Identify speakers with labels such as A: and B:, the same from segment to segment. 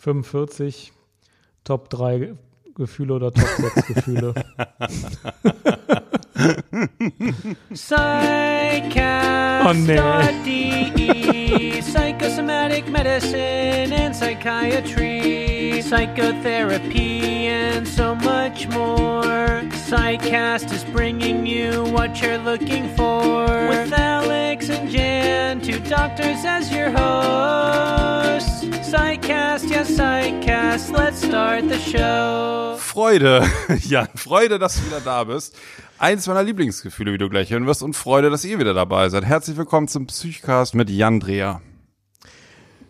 A: 45, Top 3 Gefühle oder Top 6 Gefühle.
B: Psychcast.de Psychosomatic medicine and psychiatry Psychotherapy and so much more Psychcast is bringing you what you're looking for With Alex and Jan, two doctors as your hosts Psychcast, yes Psychcast, let's start the show
C: Freude, Jan, Freude, dass du wieder da bist. Eins meiner Lieblingsgefühle, wie du gleich hören wirst, und Freude, dass ihr wieder dabei seid. Herzlich willkommen zum Psychcast mit Jan Dreher.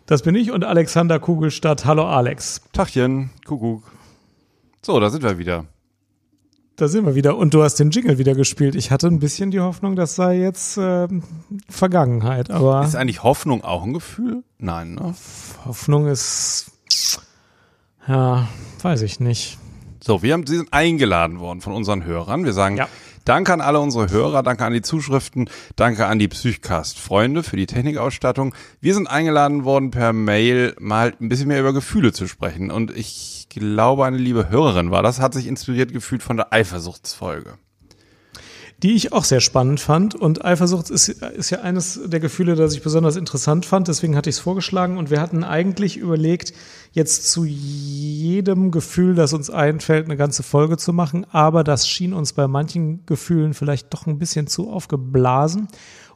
A: Das bin ich und Alexander Kugelstadt. Hallo Alex.
C: Tachchen, Kuckuck. So, da sind wir wieder.
A: Da sind wir wieder. Und du hast den Jingle wieder gespielt. Ich hatte ein bisschen die Hoffnung, das sei jetzt äh, Vergangenheit, aber.
C: Ist eigentlich Hoffnung auch ein Gefühl? Nein, ne?
A: Hoffnung ist. Ja, weiß ich nicht.
C: So, wir haben, sie sind eingeladen worden von unseren Hörern. Wir sagen
A: Ja.
C: Danke an alle unsere Hörer, danke an die Zuschriften, danke an die Psychcast-Freunde für die Technikausstattung. Wir sind eingeladen worden per Mail mal ein bisschen mehr über Gefühle zu sprechen. Und ich glaube, eine liebe Hörerin war das, hat sich inspiriert gefühlt von der Eifersuchtsfolge.
A: Die ich auch sehr spannend fand. Und Eifersucht ist, ist ja eines der Gefühle, das ich besonders interessant fand. Deswegen hatte ich es vorgeschlagen. Und wir hatten eigentlich überlegt, jetzt zu jedem Gefühl, das uns einfällt, eine ganze Folge zu machen. Aber das schien uns bei manchen Gefühlen vielleicht doch ein bisschen zu aufgeblasen.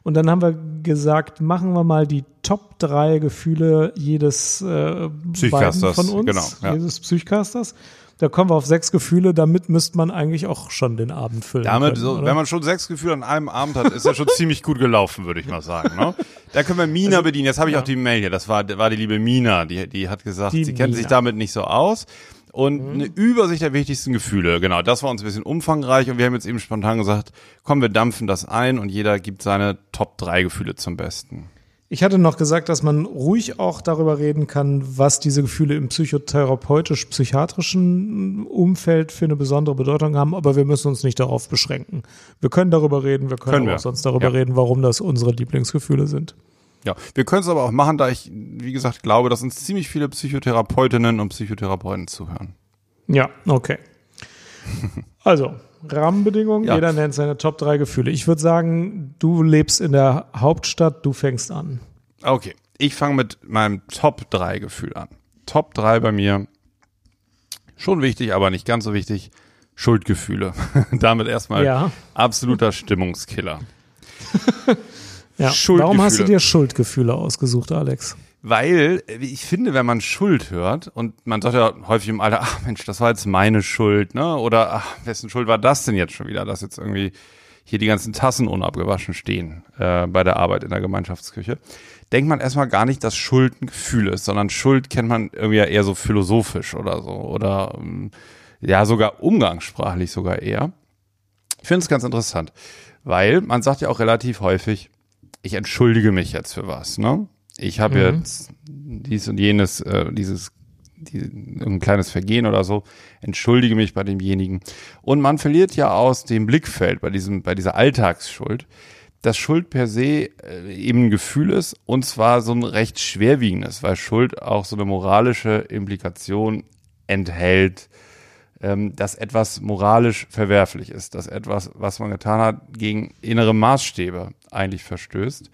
A: Und dann haben wir gesagt, machen wir mal die Top drei Gefühle jedes äh,
C: Psychcasters,
A: von uns,
C: genau, ja.
A: jedes Psychcasters. Da kommen wir auf sechs Gefühle. Damit müsste man eigentlich auch schon den Abend füllen.
C: Damit,
A: können,
C: so, wenn man schon sechs Gefühle an einem Abend hat, ist ja schon ziemlich gut gelaufen, würde ich mal sagen. Ne? Da können wir Mina bedienen. Jetzt habe ich auch die Mail hier. Das war, war die liebe Mina, die, die hat gesagt,
A: Die
C: sie kennt
A: Mina.
C: sich damit nicht so aus. Und eine Übersicht der wichtigsten Gefühle. Genau, das war uns ein bisschen umfangreich und wir haben jetzt eben spontan gesagt, komm, wir dampfen das ein und jeder gibt seine Top drei Gefühle zum Besten.
A: Ich hatte noch gesagt, dass man ruhig auch darüber reden kann, was diese Gefühle im psychotherapeutisch-psychiatrischen Umfeld für eine besondere Bedeutung haben, aber wir müssen uns nicht darauf beschränken. Wir können darüber reden, wir können,
C: Können wir.
A: auch sonst darüber
C: Ja.
A: reden, warum das unsere Lieblingsgefühle sind.
C: Ja, wir können es aber auch machen, da ich, wie gesagt, glaube, dass uns ziemlich viele Psychotherapeutinnen und Psychotherapeuten zuhören.
A: Ja, okay. Also, Rahmenbedingungen,
C: Ja.
A: jeder nennt seine Top drei Gefühle. Ich würde sagen, du lebst in der Hauptstadt, du fängst an.
C: Okay, ich fange mit meinem Top 3 Gefühl an. Top 3 bei mir, schon wichtig, aber nicht ganz so wichtig, Schuldgefühle. Damit erstmal
A: Ja.
C: absoluter Stimmungskiller.
A: Ja. Warum hast du dir Schuldgefühle ausgesucht, Alex?
C: Weil äh, ich finde, wenn man Schuld hört und man sagt ja häufig im Alter, ach Mensch, das war jetzt meine Schuld, ne? Oder ach, wessen Schuld war das denn jetzt schon wieder, dass jetzt irgendwie hier die ganzen Tassen unabgewaschen stehen äh, bei der Arbeit in der Gemeinschaftsküche, denkt man erstmal gar nicht, dass Schuld ein Gefühl ist, sondern Schuld kennt man irgendwie ja eher so philosophisch oder so oder ähm, ja sogar umgangssprachlich sogar eher. Ich finde es ganz interessant, weil man sagt ja auch relativ häufig, ich entschuldige mich jetzt für was, ne? Ich habe jetzt dies und jenes, äh, dieses die, ein kleines Vergehen oder so, entschuldige mich bei demjenigen. Und man verliert ja aus dem Blickfeld bei diesem, bei dieser Alltagsschuld, dass Schuld per se äh, eben ein Gefühl ist und zwar so ein recht schwerwiegendes, weil Schuld auch so eine moralische Implikation enthält, ähm, dass etwas moralisch verwerflich ist, dass etwas, was man getan hat, gegen innere Maßstäbe eigentlich verstößt.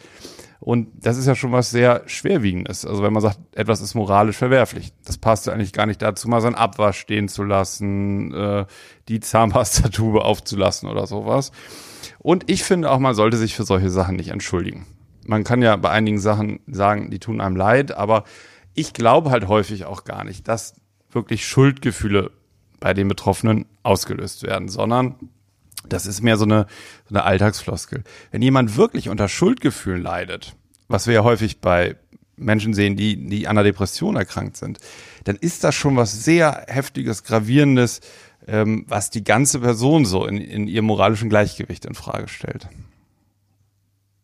C: Und das ist ja schon was sehr Schwerwiegendes. Also wenn man sagt, etwas ist moralisch verwerflich, das passt ja eigentlich gar nicht dazu, mal seinen Abwasch stehen zu lassen, äh, die Zahnpastatube aufzulassen oder sowas. Und ich finde auch, man sollte sich für solche Sachen nicht entschuldigen. Man kann ja bei einigen Sachen sagen, die tun einem leid, aber ich glaube halt häufig auch gar nicht, dass wirklich Schuldgefühle bei den Betroffenen ausgelöst werden, sondern das ist mehr so eine, so eine Alltagsfloskel. Wenn jemand wirklich unter Schuldgefühlen leidet, was wir ja häufig bei Menschen sehen, die, die an einer Depression erkrankt sind, dann ist das schon was sehr heftiges, gravierendes, ähm, was die ganze Person so in, in ihrem moralischen Gleichgewicht in Frage stellt.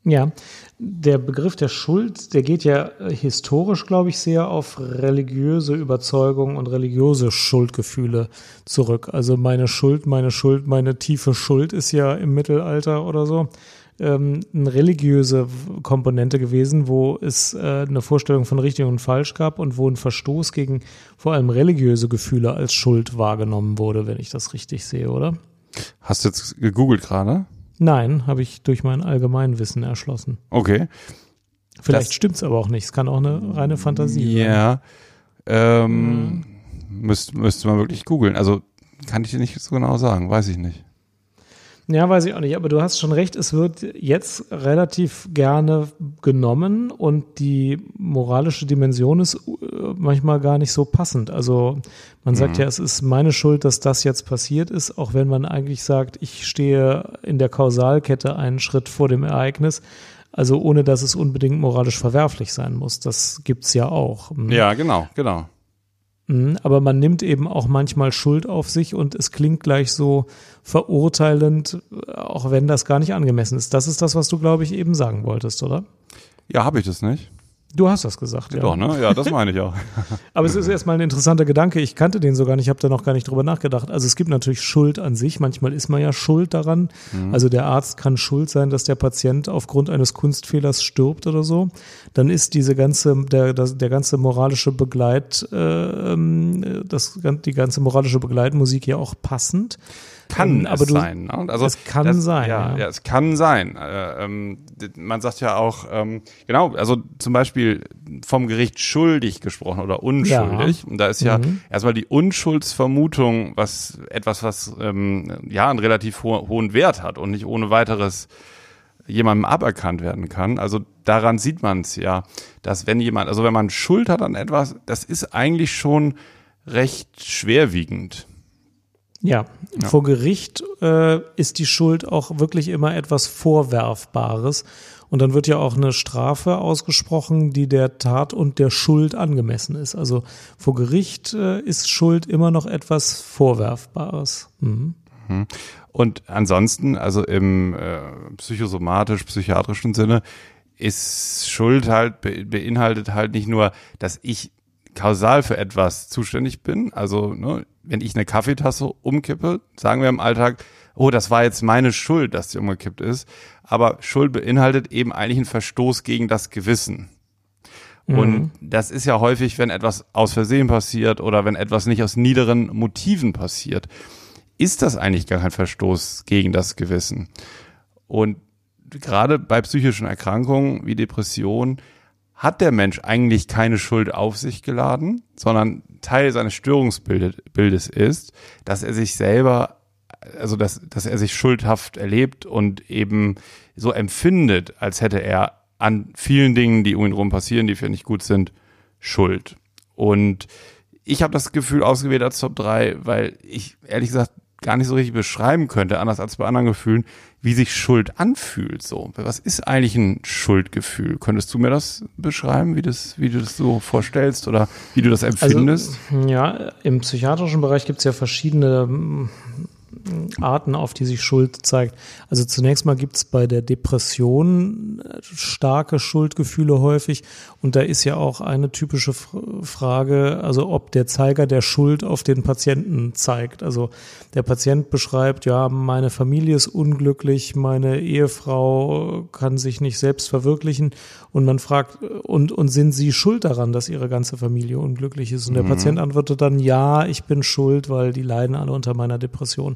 A: Ja, der Begriff der Schuld, der geht ja äh, historisch, glaube ich, sehr auf religiöse Überzeugungen und religiöse Schuldgefühle zurück. Also meine Schuld, meine Schuld, meine tiefe Schuld ist ja im Mittelalter oder so ähm, eine religiöse Komponente gewesen, wo es äh, eine Vorstellung von richtig und falsch gab und wo ein Verstoß gegen vor allem religiöse Gefühle als Schuld wahrgenommen wurde, wenn ich das richtig sehe, oder?
C: Hast du jetzt gegoogelt gerade?
A: Nein, habe ich durch mein Allgemeinwissen erschlossen.
C: Okay.
A: Vielleicht
C: Das-
A: stimmt's aber auch nicht. Es kann auch eine reine Fantasie sein.
C: Ja. Ähm, müsste, müsste man wirklich googeln. Also kann ich dir nicht so genau sagen, weiß ich nicht.
A: Ja, weiß ich auch nicht, aber du hast schon recht, es wird jetzt relativ gerne genommen und die moralische Dimension ist äh, manchmal gar nicht so passend. Also man sagt ja, es ist meine Schuld, dass das jetzt passiert ist, auch wenn man eigentlich sagt, ich stehe in der Kausalkette einen Schritt vor dem Ereignis. Also ohne dass es unbedingt moralisch verwerflich sein muss. Das gibt's ja auch. Mhm.
C: Ja, genau, genau.
A: Mhm, Aber man nimmt eben auch manchmal Schuld auf sich und es klingt gleich so verurteilend, auch wenn das gar nicht angemessen ist. Das ist das, was du, glaube ich, eben sagen wolltest, oder?
C: Ja, habe ich das nicht?
A: Du hast das gesagt, ja.
C: Doch, ne? Ja, das meine ich auch.
A: Aber es ist erstmal ein interessanter Gedanke. Ich kannte den sogar nicht, ich habe da noch gar nicht drüber nachgedacht. Also es gibt natürlich Schuld an sich. Manchmal ist man ja schuld daran. Also der Arzt kann schuld sein, dass der Patient aufgrund eines Kunstfehlers stirbt oder so. Dann ist diese ganze, der, das, der ganze moralische Begleit, äh, ähm, das, die ganze moralische Begleitmusik ja auch passend.
C: Kann
A: Ähm,
C: es
A: aber du-
C: sein. Ne? Also
A: es kann
C: das,
A: sein,
C: Ja,
A: ja.
C: ja. es kann sein. Äh, ähm, man sagt ja auch, ähm, genau, also zum Beispiel vom Gericht schuldig gesprochen oder unschuldig. Und da ist ja
A: Mhm.
C: erstmal die Unschuldsvermutung, was etwas, was ähm, ja einen relativ ho hohen Wert hat und nicht ohne weiteres jemandem aberkannt werden kann. Also daran sieht man es ja, dass wenn jemand, also wenn man Schuld hat an etwas, das ist eigentlich schon recht schwerwiegend.
A: Ja, vor Gericht äh, ist die Schuld auch wirklich immer etwas Vorwerfbares. Und dann wird ja auch eine Strafe ausgesprochen, die der Tat und der Schuld angemessen ist. Also vor Gericht äh, ist Schuld immer noch etwas Vorwerfbares. Mhm.
C: Und ansonsten, also im äh, psychosomatisch-psychiatrischen Sinne, ist Schuld halt, be beinhaltet halt nicht nur, dass ich kausal für etwas zuständig bin. Also, ne, wenn ich eine Kaffeetasse umkippe, sagen wir im Alltag, oh, das war jetzt meine Schuld, dass die umgekippt ist. Aber Schuld beinhaltet eben eigentlich einen Verstoß gegen das Gewissen. Und das ist ja häufig, wenn etwas aus Versehen passiert oder wenn etwas nicht aus niederen Motiven passiert, ist das eigentlich gar kein Verstoß gegen das Gewissen. Und gerade bei psychischen Erkrankungen wie Depressionen hat der Mensch eigentlich keine Schuld auf sich geladen, sondern Teil seines Störungsbildes ist, dass er sich selber, also dass, dass er sich schuldhaft erlebt und eben so empfindet, als hätte er an vielen Dingen, die um ihn rum passieren, die für ihn nicht gut sind, Schuld. Und ich habe das Gefühl ausgewählt als Top 3, weil ich ehrlich gesagt gar nicht so richtig beschreiben könnte, anders als bei anderen Gefühlen, wie sich Schuld anfühlt. So, was ist eigentlich ein Schuldgefühl? Könntest du mir das beschreiben, wie das, wie du das so vorstellst oder wie du das empfindest?
A: Also, ja, im psychiatrischen Bereich gibt es ja verschiedene Arten, auf die sich Schuld zeigt. Also zunächst mal gibt es bei der Depression äh, starke Schuldgefühle häufig. Und da ist ja auch eine typische Frage, also ob der Zeiger der Schuld auf den Patienten zeigt. Also der Patient beschreibt, ja, meine Familie ist unglücklich, meine Ehefrau kann sich nicht selbst verwirklichen. Und man fragt, und, und sind Sie schuld daran, dass Ihre ganze Familie unglücklich ist? Und der Patient antwortet dann, ja, ich bin schuld, weil die leiden alle unter meiner Depression.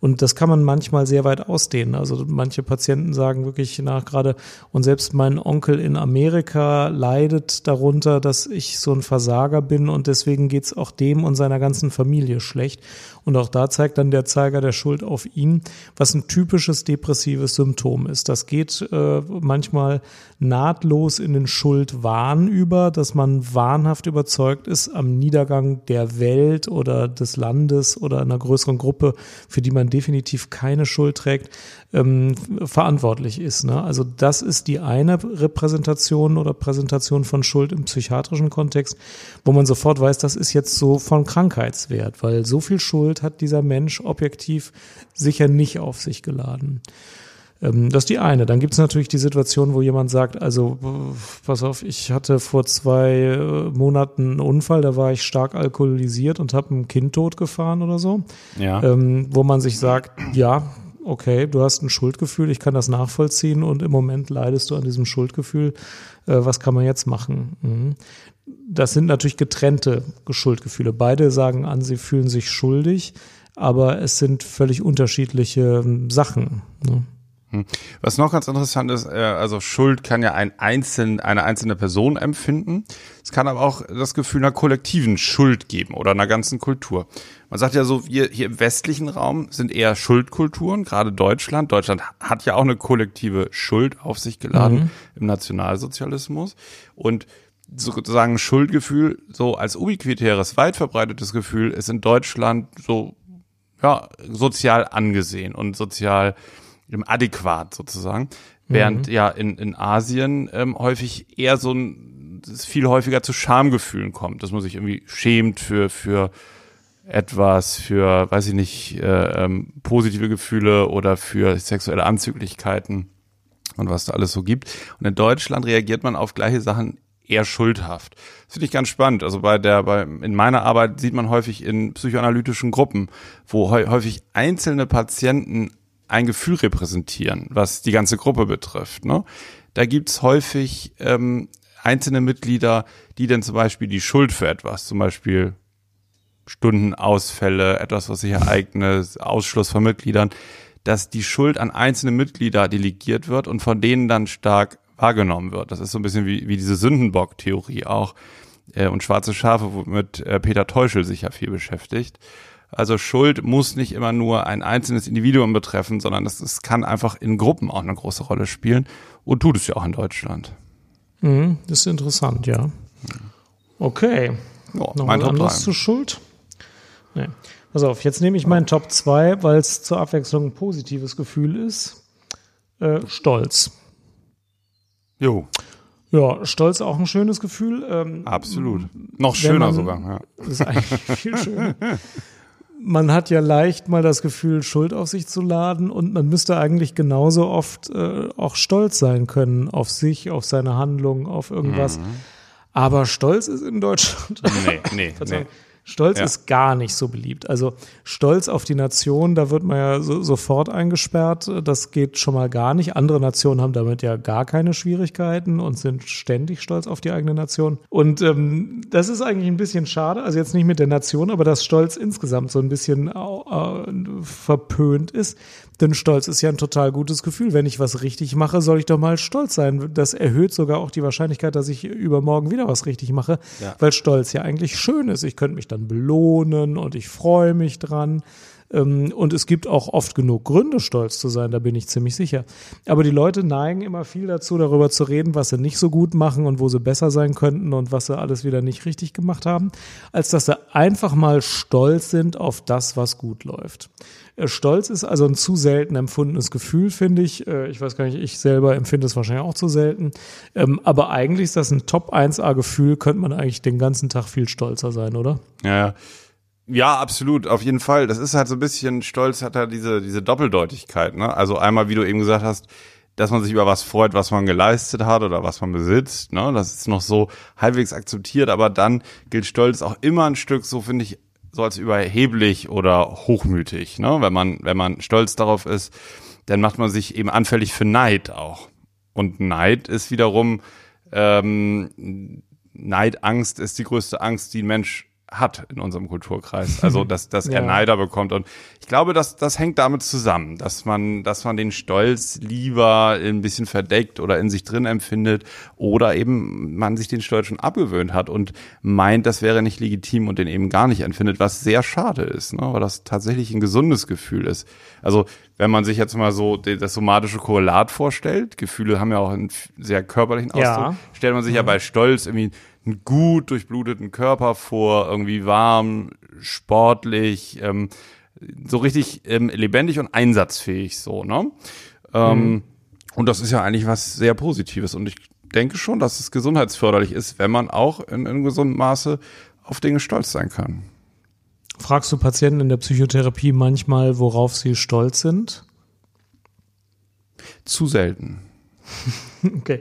A: Und das kann man manchmal sehr weit ausdehnen. Also manche Patienten sagen wirklich nach gerade, und selbst mein Onkel in Amerika leidet darunter, dass ich so ein Versager bin und deswegen geht's auch dem und seiner ganzen Familie schlecht. Und auch da zeigt dann der Zeiger der Schuld auf ihn, was ein typisches depressives Symptom ist. Das geht äh, manchmal nahtlos in den Schuldwahn über, dass man wahnhaft überzeugt ist am Niedergang der Welt oder des Landes oder einer größeren Gruppe, für die man definitiv keine Schuld trägt, ähm, verantwortlich ist. Ne? Also das ist die eine Repräsentation oder Präsentation von Schuld im psychiatrischen Kontext, wo man sofort weiß, das ist jetzt so von Krankheitswert, weil so viel Schuld hat dieser Mensch objektiv sicher nicht auf sich geladen. Ähm, Das ist die eine. Dann gibt es natürlich die Situation, wo jemand sagt, also pass auf, ich hatte vor zwei äh, Monaten einen Unfall, da war ich stark alkoholisiert und habe ein Kind totgefahren oder so
C: Ja.
A: ähm, wo man sich sagt, ja, okay, du hast ein Schuldgefühl, ich kann das nachvollziehen und im Moment leidest du an diesem Schuldgefühl. Äh, was kann man jetzt machen? Mhm. Das sind natürlich getrennte Schuldgefühle. Beide sagen an, sie fühlen sich schuldig, aber es sind völlig unterschiedliche ähm, Sachen. Ne?
C: Hm. Was noch ganz interessant ist, äh, also Schuld kann ja ein einzeln, eine einzelne Person empfinden. Es kann aber auch das Gefühl einer kollektiven Schuld geben oder einer ganzen Kultur. Man sagt ja so, wir hier im westlichen Raum sind eher Schuldkulturen, gerade Deutschland. Deutschland hat ja auch eine kollektive Schuld auf sich geladen mhm. im Nationalsozialismus. Und sozusagen Schuldgefühl, so als ubiquitäres, weit verbreitetes Gefühl, ist in Deutschland so, ja, sozial angesehen und sozial adäquat sozusagen. Während mhm. ja in, in Asien ähm, häufig eher so ein, es viel häufiger zu Schamgefühlen kommt, dass man sich irgendwie schämt für, für etwas, für, weiß ich nicht, äh, ähm, positive Gefühle oder für sexuelle Anzüglichkeiten und was da alles so gibt. Und in Deutschland reagiert man auf gleiche Sachen eher schuldhaft. Das finde ich ganz spannend. Also bei der, bei, in meiner Arbeit sieht man häufig in psychoanalytischen Gruppen, wo häufig einzelne Patienten ein Gefühl repräsentieren, was die ganze Gruppe betrifft. Ne? Da gibt's häufig ähm, einzelne Mitglieder, die dann zum Beispiel die Schuld für etwas, zum Beispiel Stundenausfälle, etwas, was sich ereignet, Ausschluss von Mitgliedern, dass die Schuld an einzelne Mitglieder delegiert wird und von denen dann stark wahrgenommen wird. Das ist so ein bisschen wie, wie diese Sündenbock-Theorie auch äh, und schwarze Schafe, womit äh, Peter Teuschel sich ja viel beschäftigt. Also Schuld muss nicht immer nur ein einzelnes Individuum betreffen, sondern es, es kann einfach in Gruppen auch eine große Rolle spielen und tut es ja auch in Deutschland.
A: Mhm, das ist interessant, ja. Okay.
C: Ja, Noch mein was anderes
A: zu Schuld? Nee. Pass auf, jetzt nehme ich meinen Top 2, weil es zur Abwechslung ein positives Gefühl ist. Äh, Stolz.
C: Jo.
A: Ja, Stolz auch ein schönes Gefühl. Ähm,
C: Absolut. Noch schöner man, sogar. Ja.
A: Das ist eigentlich viel schöner. man hat ja leicht mal das Gefühl, Schuld auf sich zu laden und man müsste eigentlich genauso oft äh, auch stolz sein können auf sich, auf seine Handlung, auf irgendwas. Mhm. Aber Stolz ist in Deutschland.
C: Nee, nee, nee.
A: Stolz ja. ist gar nicht so beliebt. Also Stolz auf die Nation, da wird man ja so, sofort eingesperrt. Das geht schon mal gar nicht. Andere Nationen haben damit ja gar keine Schwierigkeiten und sind ständig stolz auf die eigene Nation. Und ähm, das ist eigentlich ein bisschen schade. Also jetzt nicht mit der Nation, aber dass Stolz insgesamt so ein bisschen äh, verpönt ist. Denn Stolz ist ja ein total gutes Gefühl. Wenn ich was richtig mache, soll ich doch mal stolz sein. Das erhöht sogar auch die Wahrscheinlichkeit, dass ich übermorgen wieder was richtig mache, ja. weil Stolz ja eigentlich schön ist. Ich könnte mich dann belohnen und ich freue mich dran. Ähm, und es gibt auch oft genug Gründe, stolz zu sein, da bin ich ziemlich sicher. Aber die Leute neigen immer viel dazu, darüber zu reden, was sie nicht so gut machen und wo sie besser sein könnten und was sie alles wieder nicht richtig gemacht haben, als dass sie einfach mal stolz sind auf das, was gut läuft. Äh, stolz ist also ein zu selten empfundenes Gefühl, finde ich. Äh, ich weiß gar nicht, ich selber empfinde es wahrscheinlich auch zu selten. Ähm, aber eigentlich ist das ein Top 1A Gefühl, könnte man eigentlich den ganzen Tag viel stolzer sein, oder?
C: Ja, ja. Absolut, auf jeden Fall. Das ist halt so ein bisschen Stolz, hat halt diese, diese Doppeldeutigkeit, ne? Also einmal, wie du eben gesagt hast, dass man sich über was freut, was man geleistet hat oder was man besitzt, ne? Das ist noch so halbwegs akzeptiert, aber dann gilt Stolz auch immer ein Stück, so finde ich, so als überheblich oder hochmütig, ne? Wenn man, wenn man stolz darauf ist, dann macht man sich eben anfällig für Neid auch. Und Neid ist wiederum, ähm, Neid, Angst ist die größte Angst, die ein Mensch hat in unserem Kulturkreis. Also, dass, dass ja. er Neider bekommt. Und ich glaube, dass das hängt damit zusammen, dass man, dass man den Stolz lieber ein bisschen verdeckt oder in sich drin empfindet oder eben man sich den Stolz schon abgewöhnt hat und meint, das wäre nicht legitim und den eben gar nicht empfindet, was sehr schade ist, ne? weil das tatsächlich ein gesundes Gefühl ist. Also, wenn man sich jetzt mal so das somatische Korrelat vorstellt, Gefühle haben ja auch einen sehr körperlichen Ausdruck, ja. stellt man sich ja mhm. bei Stolz irgendwie einen gut durchbluteten Körper vor, irgendwie warm, sportlich, ähm, so richtig ähm, lebendig und einsatzfähig so, ne? Ähm, mhm. Und das ist ja eigentlich was sehr Positives und ich denke schon, dass es gesundheitsförderlich ist, wenn man auch in, in gesundem Maße auf Dinge stolz sein kann.
A: Fragst du Patienten in der Psychotherapie manchmal, worauf sie stolz sind?
C: Zu selten.
A: okay.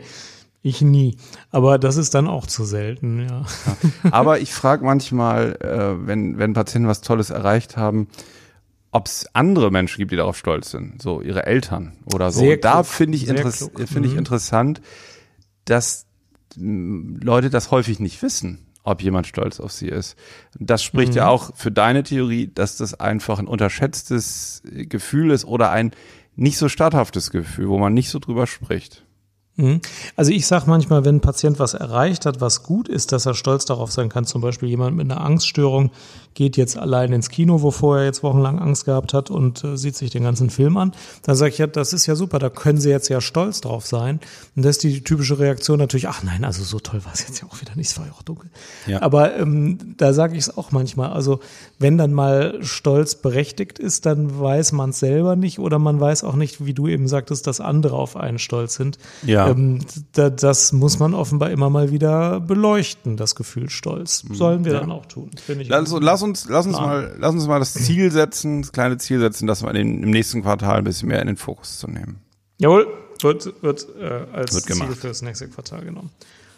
A: Ich nie. Aber das ist dann auch zu selten, ja.
C: Aber ich frage manchmal, äh, wenn, wenn Patienten was Tolles erreicht haben, ob es andere Menschen gibt, die darauf stolz sind, so ihre Eltern oder so.
A: Sehr
C: Und da finde ich, interess finde ich
A: Mhm.
C: interessant, dass mh, Leute das häufig nicht wissen, ob jemand stolz auf sie ist. Das spricht
A: Mhm.
C: ja auch für deine Theorie, dass das einfach ein unterschätztes Gefühl ist oder ein nicht so statthaftes Gefühl, wo man nicht so drüber spricht.
A: Mhm. Also ich sage manchmal, wenn ein Patient was erreicht hat, was gut ist, dass er stolz darauf sein kann. Zum Beispiel jemand mit einer Angststörung geht jetzt allein ins Kino, wovor er jetzt wochenlang Angst gehabt hat und äh, sieht sich den ganzen Film an. Dann sage ich, ja, das ist ja super, da können Sie jetzt ja stolz drauf sein. Und das ist die typische Reaktion natürlich, ach nein, also so toll war es jetzt ja auch wieder nicht, es war ja auch dunkel.
C: Ja.
A: Aber ähm, da sage ich es auch manchmal. Also wenn dann mal Stolz berechtigt ist, dann weiß man es selber nicht oder man weiß auch nicht, wie du eben sagtest, dass andere auf einen stolz sind.
C: Ja.
A: Ähm, da, das muss man offenbar immer mal wieder beleuchten, das Gefühl Stolz. Sollen wir dann auch tun. Finde ich.
C: Lass, lass uns, lass uns mal, lass uns mal das Ziel setzen, das kleine Ziel setzen, das mal in, im nächsten Quartal ein bisschen mehr in den Fokus zu nehmen.
A: Jawohl, wird, wird äh, als
C: Wird
A: Ziel für das nächste Quartal genommen.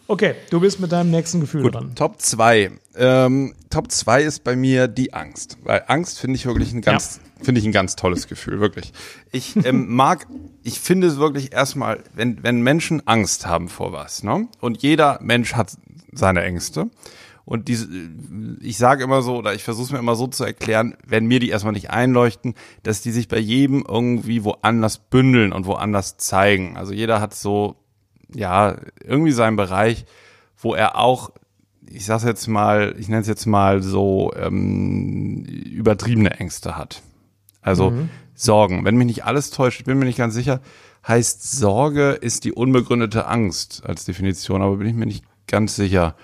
A: Okay, du bist mit deinem nächsten Gefühl dran.
C: Top 2. Ähm, Top 2 ist bei mir die Angst. Weil Angst finde ich wirklich ein ganz, finde ich ein ganz tolles Gefühl, wirklich. Ich ähm, mag, ich finde es wirklich erstmal, wenn, wenn Menschen Angst haben vor was, ne? Und jeder Mensch hat seine Ängste. Und diese, ich sage immer so, oder ich versuche es mir immer so zu erklären, wenn mir die erstmal nicht einleuchten, dass die sich bei jedem irgendwie woanders bündeln und woanders zeigen. Also jeder hat so, ja, irgendwie seinen Bereich, wo er auch, ich sag's jetzt mal, ich nenne es jetzt mal so, ähm, übertriebene Ängste hat. Also Sorgen. Wenn mich nicht alles täuscht, ich bin mir nicht ganz sicher, heißt Sorge ist die unbegründete Angst als Definition, aber bin ich mir nicht ganz sicher.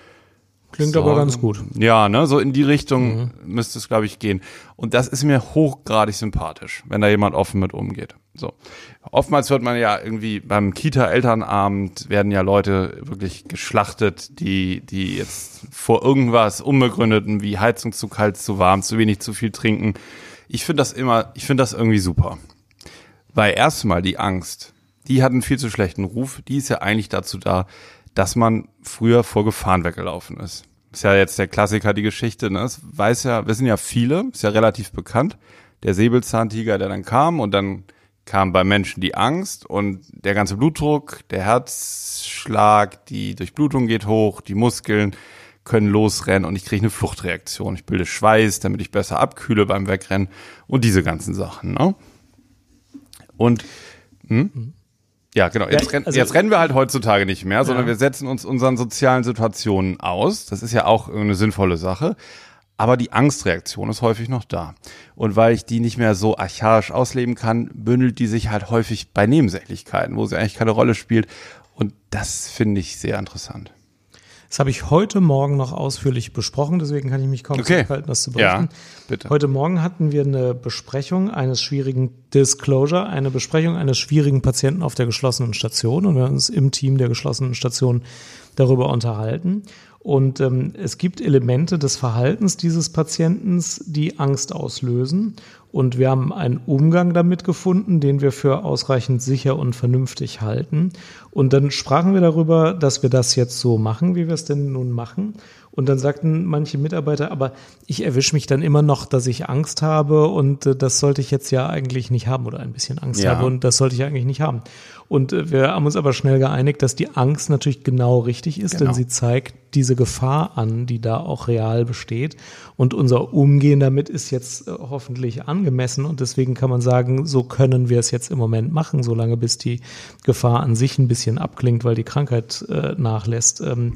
A: Klingt aber
C: Sorgen.
A: ganz gut.
C: Ja, ne, so in die Richtung müsste es, glaube ich, gehen. Und das ist mir hochgradig sympathisch, wenn da jemand offen mit umgeht. So. Oftmals hört man ja irgendwie beim Kita-Elternabend werden ja Leute wirklich geschlachtet, die, die jetzt vor irgendwas Unbegründeten wie Heizung zu kalt, zu warm, zu wenig, zu viel trinken. Ich finde das immer, ich finde das irgendwie super. Weil erstmal die Angst, die hat einen viel zu schlechten Ruf. Die ist ja eigentlich dazu da, dass man früher vor Gefahren weggelaufen ist. Ist ja jetzt der Klassiker, die Geschichte, ne? Das weiß ja, wissen ja viele, ist ja relativ bekannt. Der Säbelzahntiger, der dann kam und dann kam bei Menschen die Angst und der ganze Blutdruck, der Herzschlag, die Durchblutung geht hoch, die Muskeln können losrennen und ich kriege eine Fluchtreaktion. Ich bilde Schweiß, damit ich besser abkühle beim Wegrennen und diese ganzen Sachen. Ne? Und hm? Ja, genau. Jetzt, renn,
A: also-
C: jetzt rennen wir halt heutzutage nicht mehr, sondern
A: Ja.
C: wir setzen uns unseren sozialen Situationen aus. Das ist ja auch eine sinnvolle Sache. Aber die Angstreaktion ist häufig noch da. Und weil ich die nicht mehr so archaisch ausleben kann, bündelt die sich halt häufig bei Nebensächlichkeiten, wo sie eigentlich keine Rolle spielt. Und das finde ich sehr interessant.
A: Das habe ich heute Morgen noch ausführlich besprochen, deswegen kann ich mich kaum
C: Okay.
A: zurückhalten, das zu berichten.
C: Ja, bitte.
A: Heute Morgen hatten wir eine Besprechung eines schwierigen Disclosure, eine Besprechung eines schwierigen Patienten auf der geschlossenen Station und wir haben uns im Team der geschlossenen Station darüber unterhalten. Und ähm, es gibt Elemente des Verhaltens dieses Patientens, die Angst auslösen. Und wir haben einen Umgang damit gefunden, den wir für ausreichend sicher und vernünftig halten. Und dann sprachen wir darüber, dass wir das jetzt so machen, wie wir es denn nun machen. Und dann sagten manche Mitarbeiter, aber ich erwische mich dann immer noch, dass ich Angst habe und äh, das sollte ich jetzt ja eigentlich nicht haben oder ein bisschen Angst
C: Ja.
A: habe und das sollte ich eigentlich nicht haben. Und äh, wir haben uns aber schnell geeinigt, dass die Angst natürlich genau richtig ist,
C: Genau.
A: denn sie zeigt diese Gefahr an, die da auch real besteht. Und unser Umgehen damit ist jetzt äh, hoffentlich angemessen und deswegen kann man sagen, so können wir es jetzt im Moment machen, solange bis die Gefahr an sich ein bisschen abklingt, weil die Krankheit äh, nachlässt. Ähm,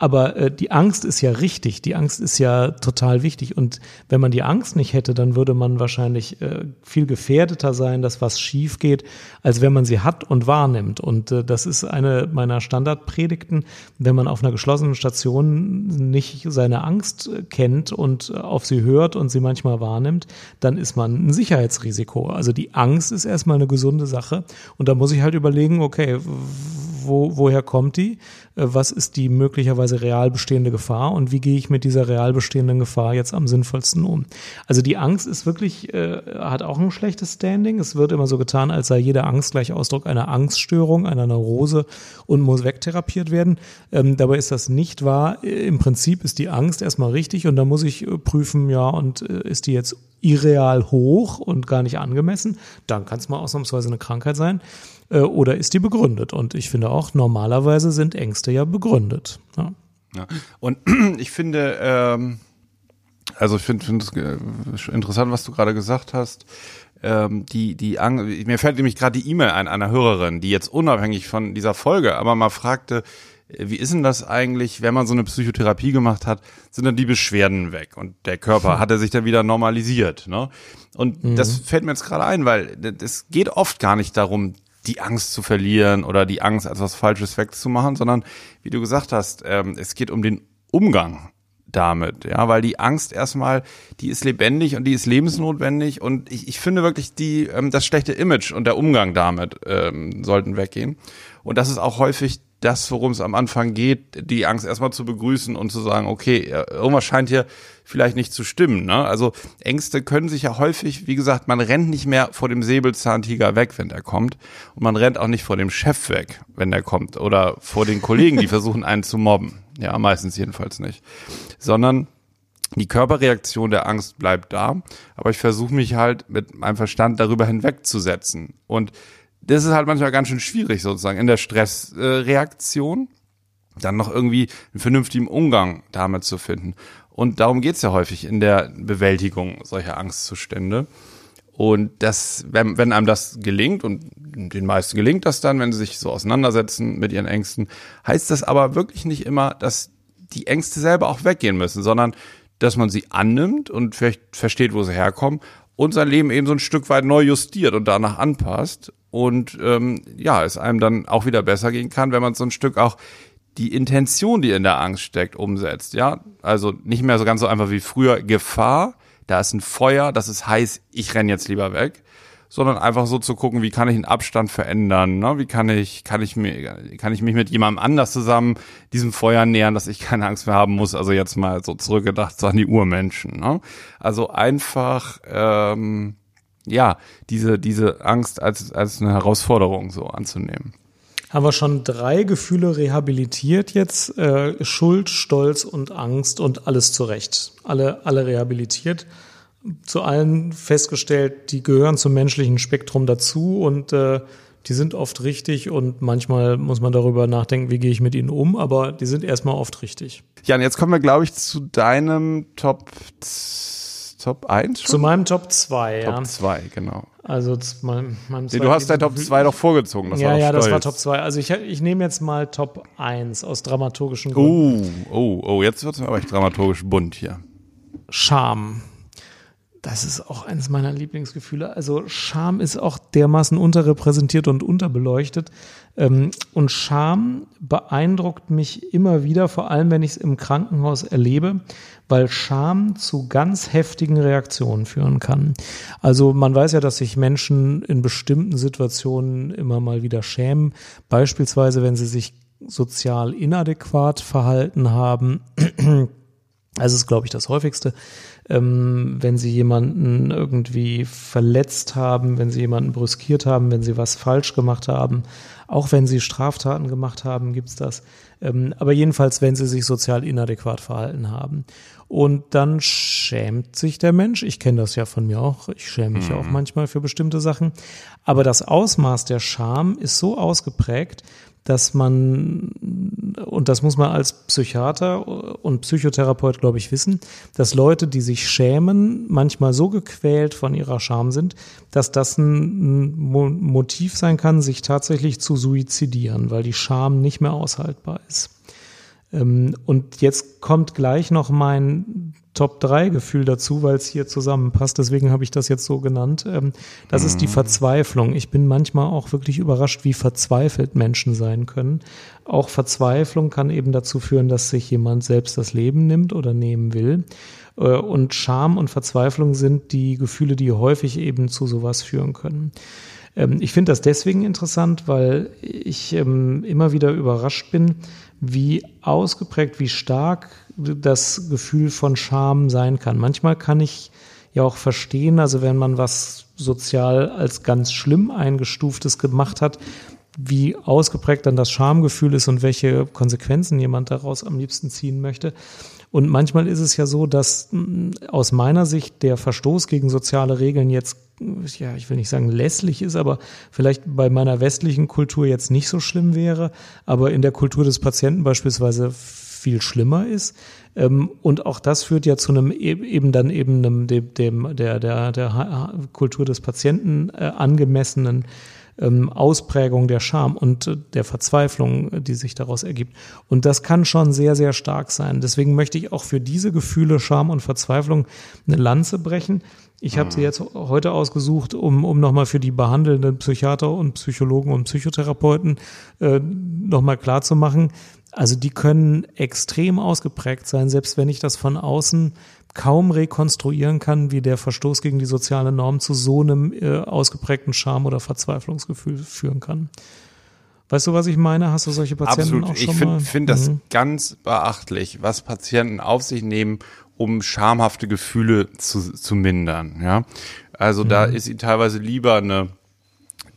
A: aber äh, die Angst ist ja richtig, die Angst ist ja total wichtig. Und wenn man die Angst nicht hätte, dann würde man wahrscheinlich äh, viel gefährdeter sein, dass was schief geht, als wenn man sie hat und wahrnimmt. Und äh, das ist eine meiner Standardpredigten. Wenn man auf einer geschlossenen Station nicht seine Angst äh, kennt und äh, auf sie hört und sie manchmal wahrnimmt, dann ist man ein Sicherheitsrisiko. Also die Angst ist erstmal eine gesunde Sache. Und da muss ich halt überlegen, okay, wo, woher kommt die? Äh, was ist die möglicherweise real bestehende Gefahr und wie gehe ich mit dieser real bestehenden Gefahr jetzt am sinnvollsten um? Also die Angst ist wirklich, äh, hat auch ein schlechtes Standing. Es wird immer so getan, als sei jede Angst gleich Ausdruck einer Angststörung, einer Neurose und muss wegtherapiert werden. Ähm, dabei ist das nicht wahr. Im Prinzip ist die Angst erstmal richtig und da muss ich äh, prüfen, ja, und äh, ist die jetzt irreal hoch und gar nicht angemessen? Dann kann es mal ausnahmsweise eine Krankheit sein. Äh, oder ist die begründet? Und ich finde auch, normalerweise sind Ängste ja begründet. Ja.
C: Ja. Und ich finde, ähm, also ich finde find es äh, interessant, was du gerade gesagt hast. Ähm, die, die Angst, mir fällt nämlich gerade die E-Mail ein einer Hörerin, die jetzt unabhängig von dieser Folge, aber mal fragte, äh, wie ist denn das eigentlich, wenn man so eine Psychotherapie gemacht hat, sind dann die Beschwerden weg und der Körper hat er sich dann wieder normalisiert, ne? Und mhm. das fällt mir jetzt gerade ein, weil es geht oft gar nicht darum, die Angst zu verlieren oder die Angst als was Falsches wegzumachen, sondern wie du gesagt hast, ähm, es geht um den Umgang damit, ja, weil die Angst erstmal, die ist lebendig und die ist lebensnotwendig und ich, ich finde wirklich die ähm, das schlechte Image und der Umgang damit ähm, sollten weggehen und das ist auch häufig das, worum es am Anfang geht, die Angst erstmal zu begrüßen und zu sagen, okay, irgendwas scheint hier vielleicht nicht zu stimmen. Ne? Also Ängste können sich ja häufig, wie gesagt, man rennt nicht mehr vor dem Säbelzahntiger weg, wenn der kommt. Und man rennt auch nicht vor dem Chef weg, wenn der kommt. Oder vor den Kollegen, die versuchen, einen zu mobben. Ja, meistens jedenfalls nicht. Sondern die Körperreaktion der Angst bleibt da, aber ich versuche mich halt mit meinem Verstand darüber hinwegzusetzen. Und das ist halt manchmal ganz schön schwierig sozusagen in der Stressreaktion. dann noch irgendwie einen vernünftigen Umgang damit zu finden. Und darum geht's ja häufig in der Bewältigung solcher Angstzustände. Und das, wenn, wenn einem das gelingt, und den meisten gelingt das dann, wenn sie sich so auseinandersetzen mit ihren Ängsten, heißt das aber wirklich nicht immer, dass die Ängste selber auch weggehen müssen, sondern dass man sie annimmt und vielleicht versteht, wo sie herkommen und sein Leben eben so ein Stück weit neu justiert und danach anpasst. Und ähm, ja, es einem dann auch wieder besser gehen kann, wenn man so ein Stück auch die Intention, die in der Angst steckt, umsetzt. Ja, also nicht mehr so ganz so einfach wie früher Gefahr. Da ist ein Feuer, das ist heiß, ich renn jetzt lieber weg, sondern einfach so zu gucken, wie kann ich den Abstand verändern, ne? wie kann ich, kann ich mir, kann ich mich mit jemandem anders zusammen diesem Feuer nähern, dass ich keine Angst mehr haben muss. Also jetzt mal so zurückgedacht so an die Urmenschen. Ne? Also einfach ähm, ja diese diese Angst als als eine Herausforderung so anzunehmen
A: haben wir schon drei Gefühle rehabilitiert jetzt. Äh, Schuld, Stolz und Angst und alles zurecht. Alle, alle rehabilitiert. Zu allen festgestellt, die gehören zum menschlichen Spektrum dazu und äh, die sind oft richtig und manchmal muss man darüber nachdenken, wie gehe ich mit ihnen um, aber die sind erstmal oft richtig.
C: Jan, jetzt kommen wir, glaube ich, zu deinem Top Top 1 schon?
A: Zu meinem Top 2,
C: ja. Top 2, genau.
A: Also zu meinem, meinem
C: nee, Du hast dein Top 2 doch vorgezogen.
A: Das ja, war ja, stolz. das war Top 2. Also ich, ich nehme jetzt mal Top 1 aus dramaturgischen Gründen.
C: Oh, oh, oh, jetzt wird es aber echt dramaturgisch bunt hier.
A: Scham. Das ist auch eines meiner Lieblingsgefühle. Also Scham ist auch dermaßen unterrepräsentiert und unterbeleuchtet. Ähm, und Scham beeindruckt mich immer wieder, vor allem wenn ich es im Krankenhaus erlebe, weil Scham zu ganz heftigen Reaktionen führen kann. Also man weiß ja, dass sich Menschen in bestimmten Situationen immer mal wieder schämen. Beispielsweise, wenn sie sich sozial inadäquat verhalten haben. Das ist, glaube ich, das häufigste ähm, wenn sie jemanden irgendwie verletzt haben, wenn sie jemanden brüskiert haben, wenn sie was falsch gemacht haben, auch wenn sie Straftaten gemacht haben, gibt's das. Ähm, aber jedenfalls, wenn sie sich sozial inadäquat verhalten haben. Und dann schämt sich der Mensch. Ich kenne das ja von mir auch. Ich schäme mich mhm. auch manchmal für bestimmte Sachen. Aber das Ausmaß der Scham ist so ausgeprägt, dass man, und das muss man als Psychiater und Psychotherapeut, glaube ich, wissen, dass Leute, die sich schämen, manchmal so gequält von ihrer Scham sind, dass das ein Motiv sein kann, sich tatsächlich zu suizidieren, weil die Scham nicht mehr aushaltbar ist. Ähm, und jetzt kommt gleich noch mein Top-3-Gefühl dazu, weil es hier zusammenpasst. Deswegen habe ich das jetzt so genannt. Ähm, das ist die mhm. Verzweiflung. Ich bin manchmal auch wirklich überrascht, wie verzweifelt Menschen sein können. Auch Verzweiflung kann eben dazu führen, dass sich jemand selbst das Leben nimmt oder nehmen will. Äh, und Scham und Verzweiflung sind die Gefühle, die häufig eben zu sowas führen können. Ähm, ich finde das deswegen interessant, weil ich ähm, immer wieder überrascht bin, wie ausgeprägt, wie stark das Gefühl von Scham sein kann. Manchmal kann ich ja auch verstehen, also wenn man was sozial als ganz schlimm eingestuftes gemacht hat, wie ausgeprägt dann das Schamgefühl ist und welche Konsequenzen jemand daraus am liebsten ziehen möchte. Und manchmal ist es ja so, dass mm, aus meiner Sicht der Verstoß gegen soziale Regeln jetzt, ja, ich will nicht sagen lässlich ist, aber vielleicht bei meiner westlichen Kultur jetzt nicht so schlimm wäre, aber in der Kultur des Patienten beispielsweise viel schlimmer ist. Ähm, und auch das führt ja zu einem e-, eben dann eben dem, dem der, der, der Kultur des Patienten äh, angemessenen ähm, Ausprägung der Scham und äh, der Verzweiflung, die sich daraus ergibt. Und das kann schon sehr, sehr stark sein. Deswegen möchte ich auch für diese Gefühle Scham und Verzweiflung eine Lanze brechen. Ich habe sie mhm. jetzt heute ausgesucht, um, um nochmal für die behandelnden Psychiater und Psychologen und Psychotherapeuten äh, nochmal klarzumachen. Also die können extrem ausgeprägt sein, selbst wenn ich das von außen kaum rekonstruieren kann, wie der Verstoß gegen die soziale Norm zu so einem äh, ausgeprägten Scham- oder Verzweiflungsgefühl führen kann. Weißt du, was ich meine? Hast du solche Patienten
C: Absolut.
A: auch schon
C: ich find,
A: mal?
C: Ich finde das mhm. ganz beachtlich, was Patienten auf sich nehmen, um schamhafte Gefühle zu, zu mindern. Ja, also mhm. da ist ihnen teilweise lieber eine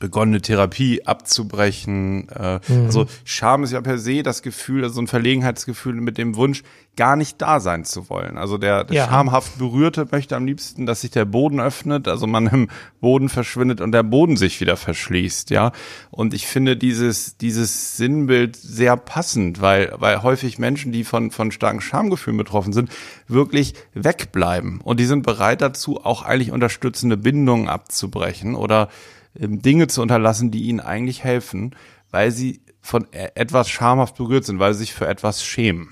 C: begonnene Therapie abzubrechen. Äh, mhm. Also Scham ist ja per se das Gefühl, also ein Verlegenheitsgefühl mit dem Wunsch, gar nicht da sein zu wollen. Also der, der ja. schamhaft Berührte möchte am liebsten, dass sich der Boden öffnet, also man im Boden verschwindet und der Boden sich wieder verschließt, ja. Und ich finde dieses, dieses Sinnbild sehr passend, weil, weil häufig Menschen, die von, von starken Schamgefühlen betroffen sind, wirklich wegbleiben. Und die sind bereit dazu, auch eigentlich unterstützende Bindungen abzubrechen oder Dinge zu unterlassen, die ihnen eigentlich helfen, weil sie von e-, etwas schamhaft berührt sind, weil sie sich für etwas schämen.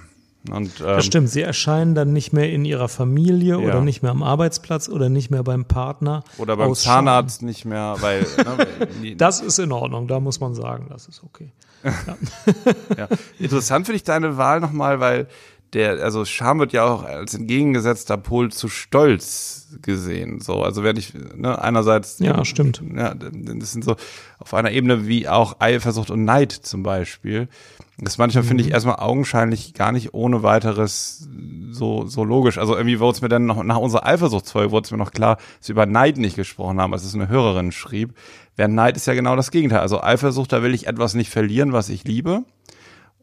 C: Und,
A: ähm, das stimmt, sie erscheinen dann nicht mehr in ihrer Familie ja. oder nicht mehr am Arbeitsplatz oder nicht mehr beim Partner.
C: Oder beim Zahnarzt nicht mehr, weil.
A: Ne, das ist in Ordnung, da muss man sagen, das ist okay.
C: Ja. ja. Interessant finde ich deine Wahl nochmal, weil der, also Scham wird ja auch als entgegengesetzter Pol zu Stolz gesehen. So, also werde ich ne, einerseits
A: ja stimmt,
C: ja, das sind so auf einer Ebene wie auch Eifersucht und Neid zum Beispiel. Das manchmal mhm. finde ich mhm. erstmal augenscheinlich gar nicht ohne weiteres so so logisch. Also irgendwie wurde es mir dann noch nach unserer Eifersuchtsfolge wurde es mir noch klar, dass wir über Neid nicht gesprochen haben, als es eine Hörerin schrieb. Während Neid ist ja genau das Gegenteil. Also Eifersucht, da will ich etwas nicht verlieren, was ich liebe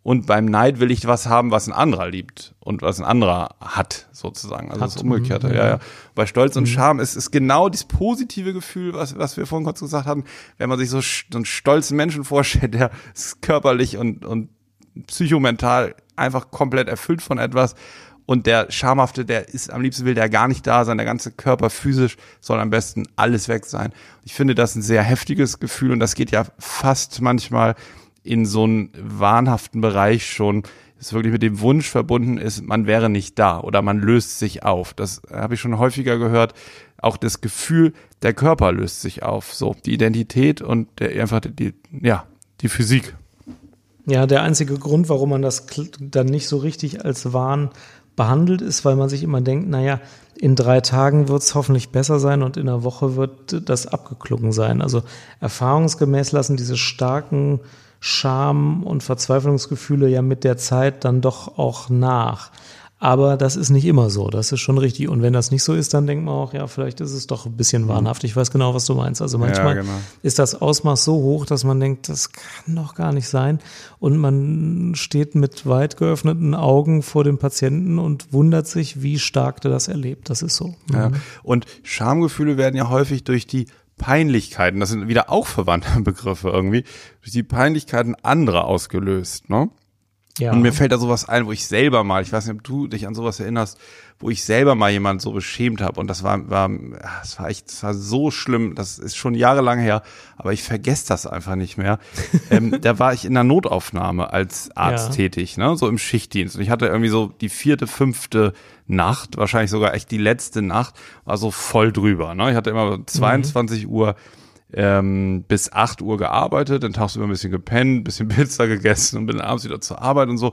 C: und beim Neid will ich was haben, was ein anderer liebt und was ein anderer hat, sozusagen. Also hat, das Umgekehrte, mhm, ja, ja. Bei Stolz und mhm. Scham ist es genau das positive Gefühl, was, was wir vorhin kurz gesagt haben, wenn man sich so, so einen stolzen Menschen vorstellt, der ist körperlich und, und psychomental einfach komplett erfüllt von etwas. Und der Schamhafte, der ist am liebsten will der gar nicht da sein, der ganze Körper physisch soll am besten alles weg sein. Ich finde das ein sehr heftiges Gefühl und das geht ja fast manchmal in so einen wahnhaften Bereich schon es wirklich mit dem Wunsch verbunden ist, man wäre nicht da oder man löst sich auf. Das habe ich schon häufiger gehört. Auch das Gefühl, der Körper löst sich auf. So, die Identität und der, einfach die, ja, die Physik.
A: Ja, der einzige Grund, warum man das dann nicht so richtig als Wahn behandelt, ist, weil man sich immer denkt, naja, in drei Tagen wird es hoffentlich besser sein und in einer Woche wird das abgeklungen sein. Also erfahrungsgemäß lassen diese starken Scham und Verzweiflungsgefühle ja mit der Zeit dann doch auch nach. Aber das ist nicht immer so, das ist schon richtig. Und wenn das nicht so ist, dann denkt man auch, ja, vielleicht ist es doch ein bisschen mhm. wahnhaft. Ich weiß genau, was du meinst. Also manchmal ja, genau. ist das Ausmaß so hoch, dass man denkt, das kann doch gar nicht sein. Und man steht mit weit geöffneten Augen vor dem Patienten und wundert sich, wie stark der das erlebt. Das ist so.
C: Ja. Mhm. Und Schamgefühle werden ja häufig durch die Peinlichkeiten, das sind wieder auch verwandte Begriffe irgendwie, durch die Peinlichkeiten anderer ausgelöst, ne? Ja. Und mir fällt da sowas ein, wo ich selber mal, ich weiß nicht, ob du dich an sowas erinnerst, wo ich selber mal jemand so beschämt habe und das war, war, das war echt, das war so schlimm, das ist schon jahrelang her, aber ich vergesse das einfach nicht mehr. ähm, da war ich in der Notaufnahme als Arzt ja. tätig, ne, so im Schichtdienst und ich hatte irgendwie so die vierte, fünfte Nacht, wahrscheinlich sogar echt die letzte Nacht, war so voll drüber. Ne? Ich hatte immer 22 mhm. Uhr ähm, bis 8 Uhr gearbeitet, dann tagsüber ein bisschen gepennt, ein bisschen Pizza gegessen und bin abends wieder zur Arbeit und so.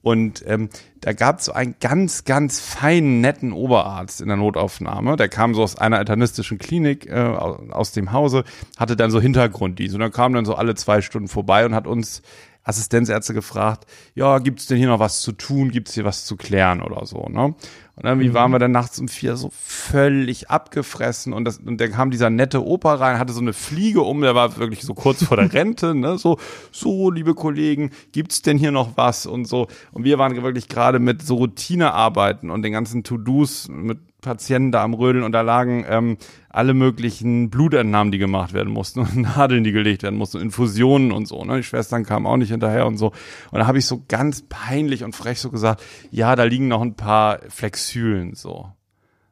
C: Und ähm, da gab es so einen ganz, ganz feinen, netten Oberarzt in der Notaufnahme. Der kam so aus einer internistischen Klinik äh, aus dem Hause, hatte dann so Hintergrunddienst. Und dann kam dann so alle zwei Stunden vorbei und hat uns Assistenzärzte gefragt, ja, gibt's denn hier noch was zu tun, gibt's hier was zu klären oder so, ne? Und irgendwie mhm. waren wir dann nachts um vier so völlig abgefressen und, das, und dann kam dieser nette Opa rein, hatte so eine Fliege um, der war wirklich so kurz vor der Rente, ne? So, so, liebe Kollegen, gibt's denn hier noch was und so. Und wir waren wirklich gerade mit so Routinearbeiten und den ganzen To-Dos mit Patienten da am Rödeln und da lagen ähm, alle möglichen Blutentnahmen, die gemacht werden mussten und Nadeln, die gelegt werden mussten, Infusionen und so. Ne? Die Schwestern kamen auch nicht hinterher und so. Und da habe ich so ganz peinlich und frech so gesagt, ja, da liegen noch ein paar Flexülen so.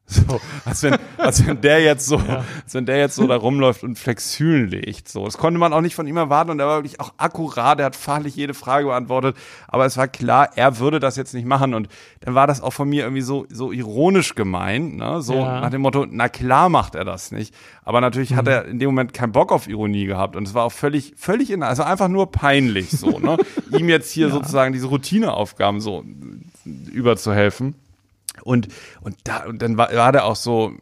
C: So, als wenn, als wenn der jetzt so, ja. als wenn der jetzt so da rumläuft und Flexülen legt. So, das konnte man auch nicht von ihm erwarten und er war wirklich auch akkurat. Er hat fachlich jede Frage beantwortet. Aber es war klar, er würde das jetzt nicht machen und dann war das auch von mir irgendwie so, so ironisch gemeint, ne? So ja. nach dem Motto, na klar macht er das nicht. Aber natürlich mhm. hat er in dem Moment keinen Bock auf Ironie gehabt und es war auch völlig, völlig in, also einfach nur peinlich so, ne? ihm jetzt hier ja. sozusagen diese Routineaufgaben so überzuhelfen. Und, und da, und dann war, war der auch so,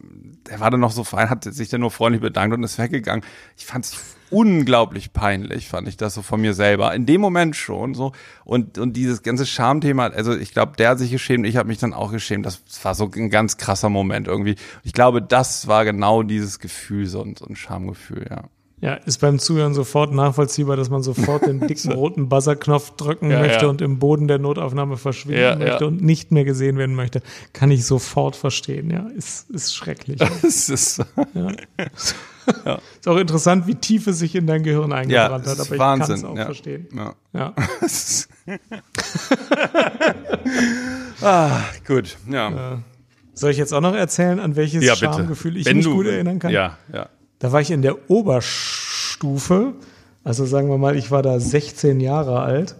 C: der war dann noch so fein, hat sich dann nur freundlich bedankt und ist weggegangen. Ich fand es unglaublich peinlich, fand ich das so von mir selber. In dem Moment schon so. Und, und dieses ganze Schamthema, also ich glaube, der hat sich geschämt, ich habe mich dann auch geschämt. Das war so ein ganz krasser Moment irgendwie. Ich glaube, das war genau dieses Gefühl, so ein, so ein Schamgefühl, ja.
A: Ja, ist beim Zuhören sofort nachvollziehbar, dass man sofort den dicken roten Buzzerknopf drücken ja, möchte ja. und im Boden der Notaufnahme verschwinden ja, möchte und nicht mehr gesehen werden möchte. Kann ich sofort verstehen, ja. Ist, ist schrecklich. Das ist, ja. ist auch interessant, wie tief es sich in dein Gehirn eingebrannt hat, aber Wahnsinn. ich kann es auch verstehen. Ja.
C: ah, gut, ja.
A: Soll ich jetzt auch noch erzählen, an welches Schamgefühl ich Wenn mich gut erinnern kann?
C: Ja, ja.
A: Da war ich in der Oberstufe, also sagen wir mal, ich war da 16 Jahre alt,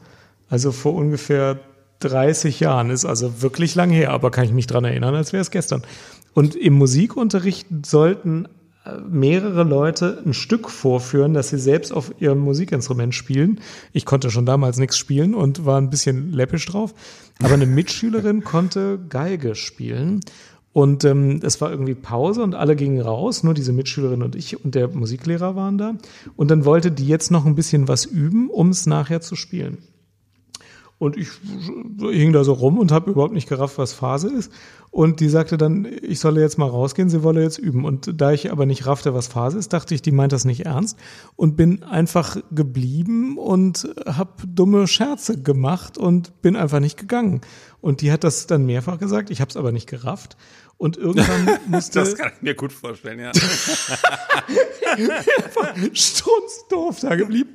A: also vor ungefähr 30 Jahren, ist also wirklich lang her, aber kann ich mich dran erinnern, als wäre es gestern. Und im Musikunterricht sollten äh, mehrere Leute ein Stück vorführen, dass sie selbst auf ihrem Musikinstrument spielen. Ich konnte schon damals nichts spielen und war ein bisschen läppisch drauf. Aber eine Mitschülerin konnte Geige spielen und ähm, es war irgendwie Pause und alle gingen raus, nur diese Mitschülerin und ich und der Musiklehrer waren da. Und dann wollte die jetzt noch ein bisschen was üben, um es nachher zu spielen. Und ich hing da so rum und habe überhaupt nicht gerafft, was Phase ist. Und die sagte dann, ich solle jetzt mal rausgehen, sie wolle jetzt üben. Und da ich aber nicht raffte, was Phase ist, dachte ich, die meint das nicht ernst und bin einfach geblieben und habe dumme Scherze gemacht und bin einfach nicht gegangen. Und die hat das dann mehrfach gesagt, ich habe es aber nicht gerafft. Und irgendwann musste.
C: das kann ich mir gut vorstellen, ja.
A: strunzdoof da geblieben.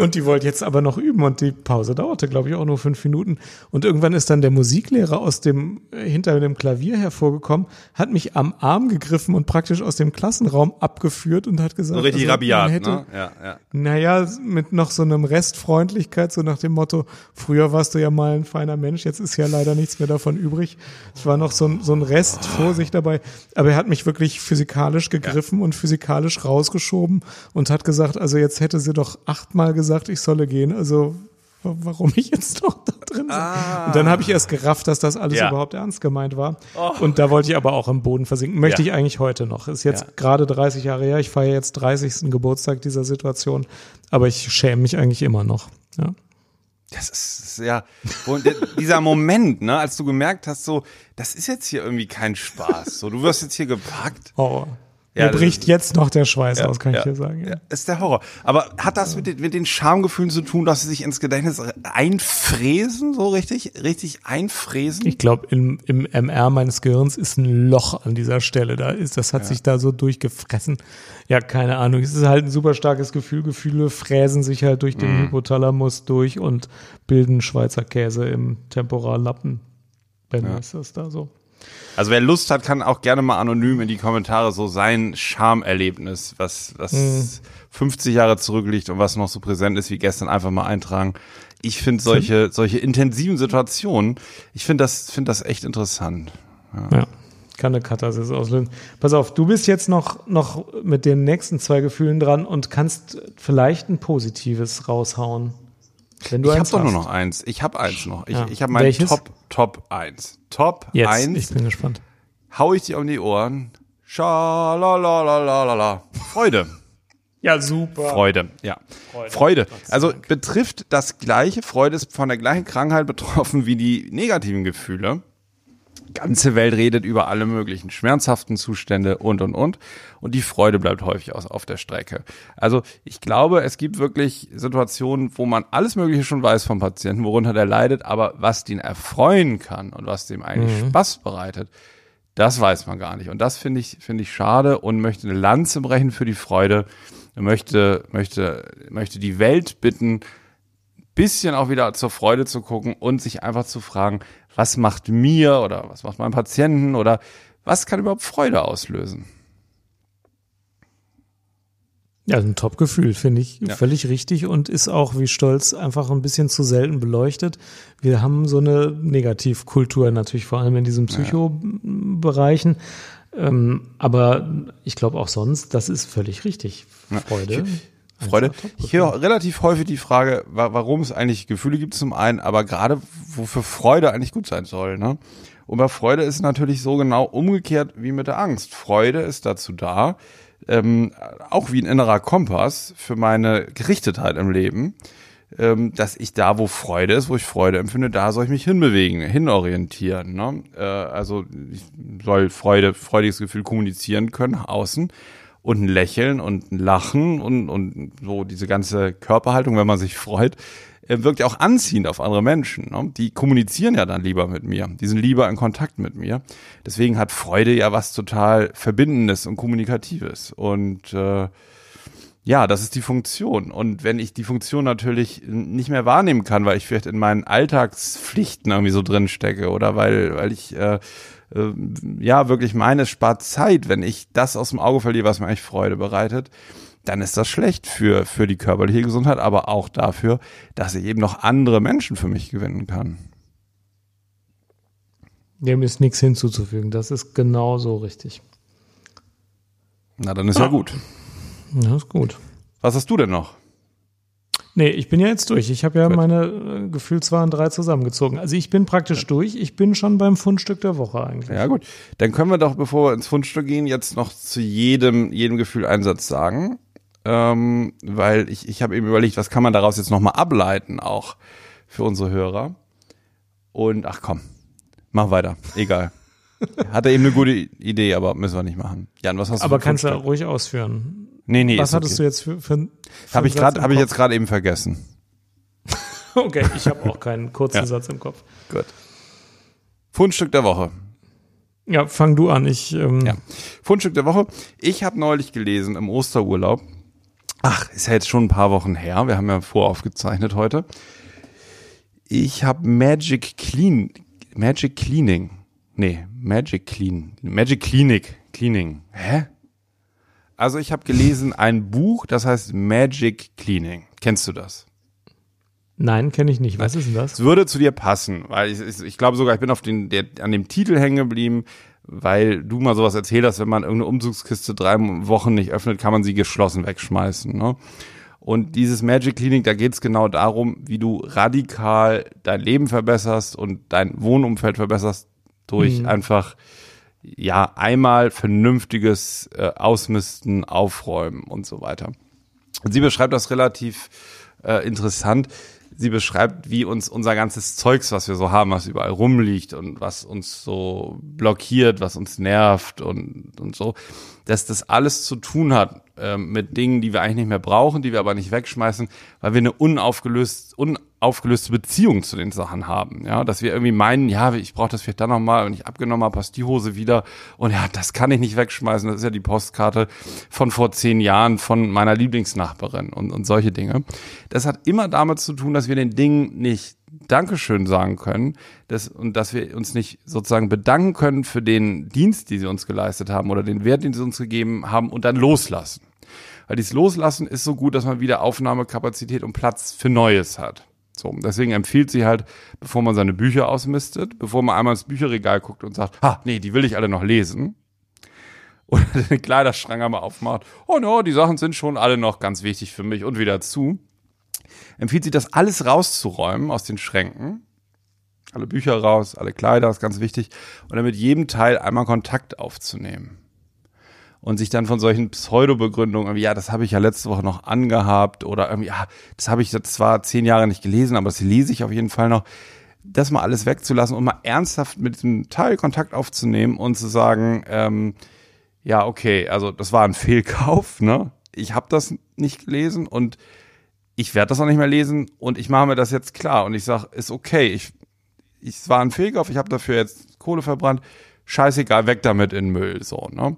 A: Und die wollte jetzt aber noch üben und die Pause dauerte, glaube ich, auch nur fünf Minuten. Und irgendwann ist dann der Musiklehrer aus dem, hinter dem Klavier hervorgekommen, hat mich am Arm gegriffen und praktisch aus dem Klassenraum abgeführt und hat gesagt,
C: so richtig also, rabiat,
A: hätte,
C: ne? Ja, ja.
A: Naja, mit noch so einem Restfreundlichkeit, so nach dem Motto, früher warst du ja mal ein feiner Mensch, jetzt ist ja leider nichts mehr davon übrig. Es war noch so ein, so ein Rest Vorsicht dabei. Aber er hat mich wirklich physikalisch gegriffen ja. und physikalisch rausgeschoben und hat gesagt, also jetzt hätte sie doch achtmal gesagt, ich solle gehen. Also warum ich jetzt noch da drin bin. Ah. Und dann habe ich erst gerafft, dass das alles ja. überhaupt ernst gemeint war. Oh. Und da wollte ich aber auch im Boden versinken. Möchte ja. ich eigentlich heute noch. Ist jetzt ja. gerade 30 Jahre her. Ich feiere jetzt 30. Geburtstag dieser Situation. Aber ich schäme mich eigentlich immer noch. Ja.
C: Das ist ja dieser Moment, ne, als du gemerkt hast, so, das ist jetzt hier irgendwie kein Spaß. So, du wirst jetzt hier gepackt.
A: Oh. Ja, Mir bricht jetzt noch der Schweiß ja, aus, kann ja, ich dir sagen.
C: Ja. Ist der Horror. Aber hat das mit den, mit den Schamgefühlen zu tun, dass sie sich ins Gedächtnis einfräsen, so richtig? Richtig einfräsen?
A: Ich glaube, im, im MR meines Gehirns ist ein Loch an dieser Stelle. Da ist, das hat sich da so durchgefressen. Ja, keine Ahnung. Es ist halt ein super starkes Gefühl. Gefühle fräsen sich halt durch den mhm. Hypothalamus durch und bilden Schweizer Käse im Temporallappen. Wenn ist das da so.
C: Also wer Lust hat, kann auch gerne mal anonym in die Kommentare so sein Charmerlebnis, was, was mhm. 50 Jahre zurückliegt und was noch so präsent ist wie gestern, einfach mal eintragen. Ich finde solche, solche intensiven Situationen, ich finde das, finde das echt interessant.
A: Ja. ja. Kann eine Katharsis auslösen. Pass auf, du bist jetzt noch, noch mit den nächsten zwei Gefühlen dran und kannst vielleicht ein positives raushauen. Wenn du
C: ich habe doch nur noch eins. Ich habe eins noch. Ich,
A: Ja.
C: ich habe mein
A: Welches?
C: Top, Top 1. Top
A: Jetzt,
C: 1.
A: ich bin gespannt.
C: hau ich dir um die Ohren. Schalalalala. Freude.
A: Ja, super.
C: Freude, ja. Freude. Also betrifft das gleiche, Freude ist von der gleichen Krankheit betroffen wie die negativen Gefühle. Ganze Welt redet über alle möglichen schmerzhaften Zustände und und und. Und die Freude bleibt häufig aus, auf der Strecke. Also ich glaube, es gibt wirklich Situationen, wo man alles Mögliche schon weiß vom Patienten, worunter der leidet, aber was den erfreuen kann und was dem eigentlich Spaß bereitet, das weiß man gar nicht. Und das finde ich, finde ich schade und möchte eine Lanze brechen für die Freude. Möchte, möchte, möchte die Welt bitten, bisschen auch wieder zur Freude zu gucken und sich einfach zu fragen, was macht mir oder was macht meinem Patienten oder was kann überhaupt Freude auslösen?
A: Ja, ein Top-Gefühl, finde ich
C: Ja.
A: völlig richtig und ist auch wie Stolz einfach ein bisschen zu selten beleuchtet. Wir haben so eine Negativkultur natürlich vor allem in diesen Psychobereichen. Ähm, aber ich glaube auch sonst, das ist völlig richtig. Freude. Einfach Top-Gefühl.
C: Ich höre relativ häufig die Frage, wa- warum es eigentlich Gefühle gibt zum einen, aber gerade wofür Freude eigentlich gut sein soll. Ne? Und bei Freude ist es natürlich so genau umgekehrt wie mit der Angst. Freude ist dazu da, ähm, auch wie ein innerer Kompass für meine Gerichtetheit im Leben, ähm, dass ich da, wo Freude ist, wo ich Freude empfinde, da soll ich mich hinbewegen, hinorientieren. Ne? Äh, also ich soll Freude, freudiges Gefühl kommunizieren können, außen und ein Lächeln und ein Lachen und, und so diese ganze Körperhaltung, wenn man sich freut, äh, wirkt ja auch anziehend auf andere Menschen. Ne? Die kommunizieren ja dann lieber mit mir, die sind lieber in Kontakt mit mir. Deswegen hat Freude ja was total Verbindendes und Kommunikatives. Und äh, ja, das ist die Funktion. Und wenn ich die Funktion natürlich nicht mehr wahrnehmen kann, weil ich vielleicht in meinen Alltagspflichten irgendwie so drin stecke oder weil, weil ich äh, äh, ja wirklich meine, es spart Zeit, wenn ich das aus dem Auge verliere, was mir eigentlich Freude bereitet, dann ist das schlecht für, für die körperliche Gesundheit, aber auch dafür, dass ich eben noch andere Menschen für mich gewinnen kann.
A: Dem ist nichts hinzuzufügen. Das ist genau so richtig.
C: Na, dann ist ja gut.
A: Ja, ist gut.
C: Was hast du denn noch?
A: Nee, ich bin ja jetzt durch. Ich habe ja
C: Gut.
A: meine äh, Gefühlswaren drei zusammengezogen. Also ich bin praktisch durch. Ich bin schon beim Fundstück der Woche eigentlich.
C: Ja, gut. Dann können wir doch, bevor wir ins Fundstück gehen, jetzt noch zu jedem, jedem Gefühl einen Satz sagen. Ähm, weil ich, ich habe eben überlegt, was kann man daraus jetzt nochmal ableiten, auch für unsere Hörer. Und ach komm, mach weiter. Egal. Hatte eben eine gute Idee, aber müssen wir nicht machen. Jan, was hast du
A: Aber kannst du ruhig ausführen.
C: Nee, nee,
A: Was hattest
C: okay.
A: du jetzt für, für, für
C: Habe ich
A: im
C: habe ich jetzt gerade eben vergessen.
A: Okay, ich habe auch keinen kurzen
C: Ja.
A: Satz im Kopf.
C: Gut. Fundstück der Woche.
A: Ja, fang du an. Ich, ähm,
C: Ja. Fundstück der Woche. Ich habe neulich gelesen im Osterurlaub. Ach, ist ja jetzt schon ein paar Wochen her. Wir haben ja voraufgezeichnet heute. Ich habe Magic Clean, Magic Cleaning. Nee, Magic Clean, Magic Clinic, Cleaning. Hä? Also ich habe gelesen ein Buch, das heißt Magic Cleaning. Kennst du das?
A: Nein, kenne ich nicht. Was ist denn das?
C: Es würde zu dir passen, weil ich, ich, ich glaube sogar, ich bin auf den, der, an dem Titel hängen geblieben, weil du mal sowas erzählt hast, wenn man irgendeine Umzugskiste drei Wochen nicht öffnet, kann man sie geschlossen wegschmeißen. Ne? Und dieses Magic Clinic, da geht es genau darum, wie du radikal dein Leben verbesserst und dein Wohnumfeld verbesserst durch einfach ja einmal vernünftiges äh, Ausmisten, Aufräumen und so weiter. Und sie beschreibt das relativ äh, interessant. Sie beschreibt, wie uns unser ganzes Zeugs, was wir so haben, was überall rumliegt und was uns so blockiert, was uns nervt und, und so, dass das alles zu tun hat ähm, mit Dingen, die wir eigentlich nicht mehr brauchen, die wir aber nicht wegschmeißen, weil wir eine unaufgelöst, unaufgelöste Beziehung zu den Sachen haben. Ja, dass wir irgendwie meinen, ja, ich brauche das vielleicht dann nochmal, wenn ich abgenommen habe, passt die Hose wieder und ja, das kann ich nicht wegschmeißen. Das ist ja die Postkarte von vor zehn Jahren von meiner Lieblingsnachbarin und, und solche Dinge. Das hat immer damit zu tun, dass wir den Dingen nicht Dankeschön sagen können dass, und dass wir uns nicht sozusagen bedanken können für den Dienst, den sie uns geleistet haben oder den Wert, den sie uns gegeben haben und dann loslassen. Weil dieses Loslassen ist so gut, dass man wieder Aufnahmekapazität und Platz für Neues hat. So, deswegen empfiehlt sie halt, bevor man seine Bücher ausmistet, bevor man einmal ins Bücherregal guckt und sagt, ha, nee, die will ich alle noch lesen. Oder den Kleiderschrank einmal aufmacht, oh no, die Sachen sind schon alle noch ganz wichtig für mich und wieder zu. empfiehlt sie das alles rauszuräumen aus den Schränken. Alle Bücher raus, alle Kleider, ist ganz wichtig. Und dann mit jedem Teil einmal Kontakt aufzunehmen. Und sich dann von solchen Pseudo-Begründungen, ja, das habe ich ja letzte Woche noch angehabt oder irgendwie, ja, das habe ich zwar zehn Jahre nicht gelesen, aber das lese ich auf jeden Fall noch. Das mal alles wegzulassen und mal ernsthaft mit diesem Teil Kontakt aufzunehmen und zu sagen, ähm, ja, okay, also das war ein Fehlkauf, ne? Ich habe das nicht gelesen und ich werde das auch nicht mehr lesen und ich mache mir das jetzt klar und ich sage, ist okay, ich, ich war ein Fehlkauf, ich habe dafür jetzt Kohle verbrannt, scheißegal, weg damit in Müll, so, ne?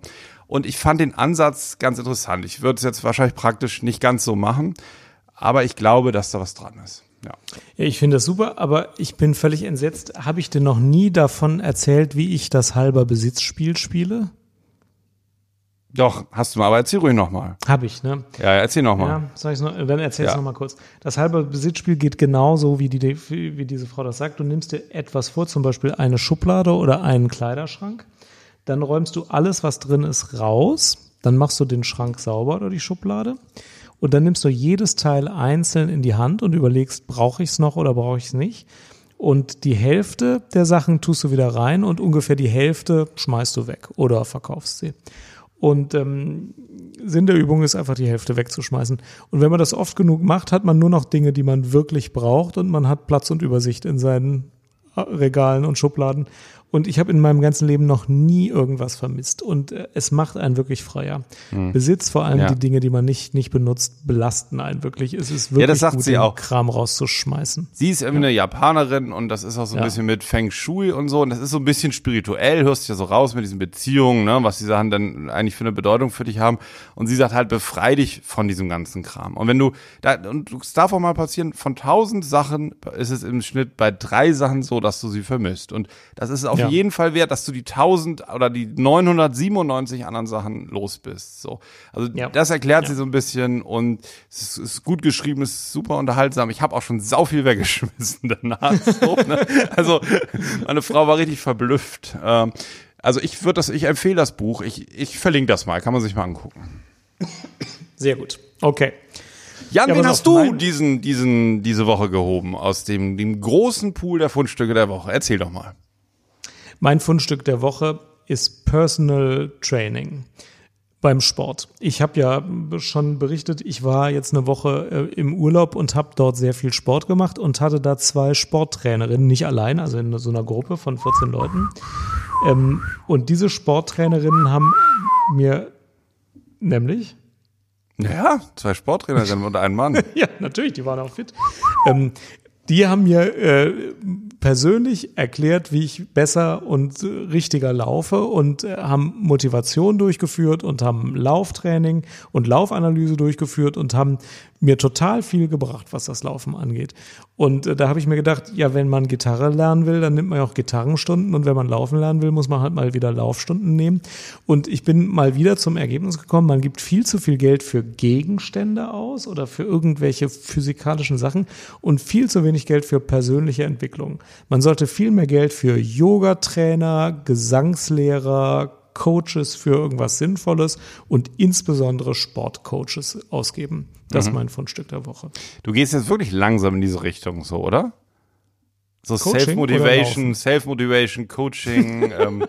C: Und ich fand den Ansatz ganz interessant. Ich würde es jetzt wahrscheinlich praktisch nicht ganz so machen, aber ich glaube, dass da was dran ist. Ja.
A: Ja, ich finde das super, aber ich bin völlig entsetzt. Habe ich dir noch nie davon erzählt, wie ich das halber Besitzspiel spiele?
C: Doch, hast du mal, aber erzähl ruhig nochmal.
A: Habe ich, ne?
C: Ja, erzähl nochmal.
A: Ja, sag ich's noch, dann erzähl
C: Ja.
A: noch mal kurz. Das halbe Besitzspiel geht genauso, wie, die, wie diese Frau das sagt. Du nimmst dir etwas vor, zum Beispiel eine Schublade oder einen Kleiderschrank. Dann räumst du alles, was drin ist, raus. Dann machst du den Schrank sauber oder die Schublade. Und dann nimmst du jedes Teil einzeln in die Hand und überlegst, brauche ich es noch oder brauche ich es nicht. Und die Hälfte der Sachen tust du wieder rein und ungefähr die Hälfte schmeißt du weg oder verkaufst sie. Und ähm, Sinn der Übung ist einfach die Hälfte wegzuschmeißen. Und wenn man das oft genug macht, hat man nur noch Dinge, die man wirklich braucht und man hat Platz und Übersicht in seinen äh, Regalen und Schubladen. Und ich habe in meinem ganzen Leben noch nie irgendwas vermisst. Und äh, es macht einen wirklich freier. Besitz, vor allem
C: Hm. Ja.
A: die Dinge, die man nicht, nicht benutzt, belasten einen wirklich. Es ist wirklich
C: das sagt
A: gut,
C: sie auch.
A: Kram rauszuschmeißen.
C: Sie ist irgendwie eine Japanerin und das ist auch so ein
A: Ja.
C: bisschen mit Feng Shui und so und das ist so ein bisschen spirituell, hörst du ja so raus mit diesen Beziehungen, ne, was die Sachen dann eigentlich für eine Bedeutung für dich haben und sie sagt halt, befrei dich von diesem ganzen Kram. Und wenn du, da, und es darf auch mal passieren, von tausend Sachen ist es im Schnitt bei drei Sachen so, dass du sie vermisst und das ist auf
A: Ja.
C: jeden Fall wert, dass du die tausend oder die 997 anderen Sachen los bist, so. Also
A: Ja.
C: das erklärt
A: Ja.
C: sie so ein bisschen und es ist, gut geschrieben, es ist super unterhaltsam. Ich habe auch schon sau viel weggeschmissen danach. So, ne? Also meine Frau war richtig verblüfft. Ähm, also ich würde das, ich empfehle das Buch. Ich, ich verlinke das mal, kann man sich mal angucken.
A: Sehr gut. Okay.
C: Jan,
A: Ja,
C: wen hast du
A: mein-
C: diesen, diesen, diese Woche gehoben aus dem, dem großen Pool der Fundstücke der Woche? Erzähl doch mal.
A: Mein Fundstück der Woche ist Personal Training beim Sport. Ich habe ja schon berichtet, ich war jetzt eine Woche äh, im Urlaub und habe dort sehr viel Sport gemacht und hatte da zwei Sporttrainerinnen, nicht allein, also in so einer Gruppe von 14 Leuten. Ähm, und diese Sporttrainerinnen haben mir nämlich
C: Ja, zwei Sporttrainerinnen und ein Mann.
A: ja, natürlich, die waren auch fit. Ähm, die haben mir äh, persönlich erklärt, wie ich besser und richtiger laufe und äh, haben Motivation durchgeführt und haben Lauftraining und Laufanalyse durchgeführt und haben mir total viel gebracht, was das Laufen angeht. Und äh, da habe ich mir gedacht, ja, wenn man Gitarre lernen will, dann nimmt man ja auch Gitarrenstunden und wenn man laufen lernen will, muss man halt mal wieder Laufstunden nehmen. Und ich bin mal wieder zum Ergebnis gekommen, man gibt viel zu viel Geld für Gegenstände aus oder für irgendwelche physikalischen Sachen und viel zu wenig Geld für persönliche Entwicklung. Man sollte viel mehr Geld für Yoga-Trainer, Gesangslehrer, Coaches für irgendwas Sinnvolles und insbesondere Sportcoaches ausgeben. Das ist mein Fundstück der Woche.
C: Du gehst jetzt wirklich langsam in diese Richtung, so, oder? So Self-Motivation? Self-Motivation, Coaching. ähm,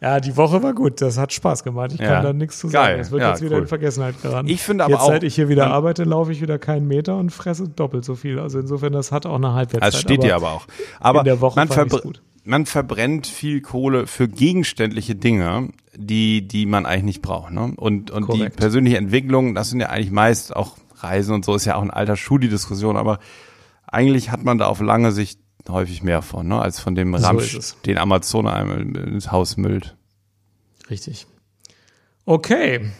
A: Ja, die Woche war gut. Das hat Spaß gemacht. Ich
C: Ja.
A: kann da nichts zu
C: Geil.
A: sagen. Das wird
C: Ja,
A: jetzt wieder
C: cool.
A: in Vergessenheit geraten.
C: Ich finde aber
A: jetzt,
C: auch-
A: seit ich hier wieder arbeite, laufe ich wieder keinen Meter und fresse doppelt so viel. Also insofern, das hat auch eine Halbwertszeit.
C: Das steht dir aber auch. Aber
A: in der Woche
C: man,
A: fand gut.
C: Man verbrennt viel Kohle für gegenständliche Dinge, die, die man eigentlich nicht braucht. Ne? Und, und die persönliche Entwicklung, das sind ja eigentlich meist auch Reisen und so, ist ja auch ein alter Schuh, die Diskussion, aber eigentlich hat man da auf lange Sicht häufig mehr von, ne? als von dem
A: So
C: Ramsch,
A: es.
C: den Amazon einem ins Haus müllt.
A: Richtig. Okay.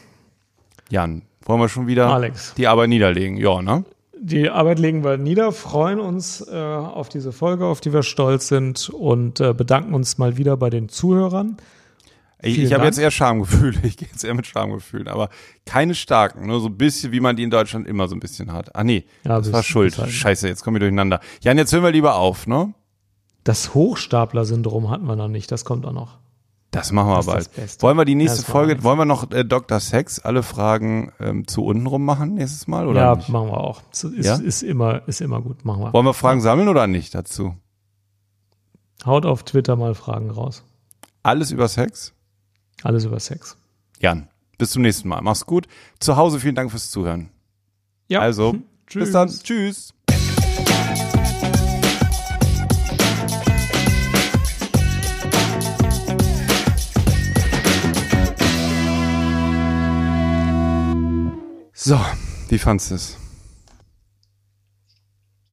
C: Jan, wollen wir schon wieder
A: Alex.
C: die Arbeit niederlegen? Ja, ne?
A: Die Arbeit legen wir nieder, freuen uns äh, auf diese Folge, auf die wir stolz sind und äh, bedanken uns mal wieder bei den Zuhörern.
C: Ich, ich habe jetzt eher Schamgefühle. Ich gehe jetzt eher mit Schamgefühlen, aber keine starken, nur so ein bisschen, wie man die in Deutschland immer so ein bisschen hat. Ah nee,
A: Ja,
C: das war Schuld. Scheiße, jetzt kommen wir durcheinander. Jan, jetzt hören wir lieber auf, ne?
A: Das Hochstapler-Syndrom hatten wir noch nicht, das kommt auch noch.
C: Das machen wir
A: Das
C: bald. Wollen wir die nächste Folge, wollen wir noch äh, Dr. Sex alle Fragen ähm, zu unten rum machen nächstes Mal oder
A: ja,
C: nicht?
A: machen wir auch. Ist,
C: Ja?
A: ist, immer, ist immer gut. Machen wir.
C: Wollen wir Fragen sammeln oder nicht dazu?
A: Haut auf Twitter mal Fragen raus.
C: Alles über Sex?
A: Alles über Sex.
C: Jan, bis zum nächsten Mal. Mach's gut. Zu Hause vielen Dank fürs Zuhören.
A: Ja.
C: Also,
A: Tschüss.
C: bis dann. Tschüss. So, wie fandst du es?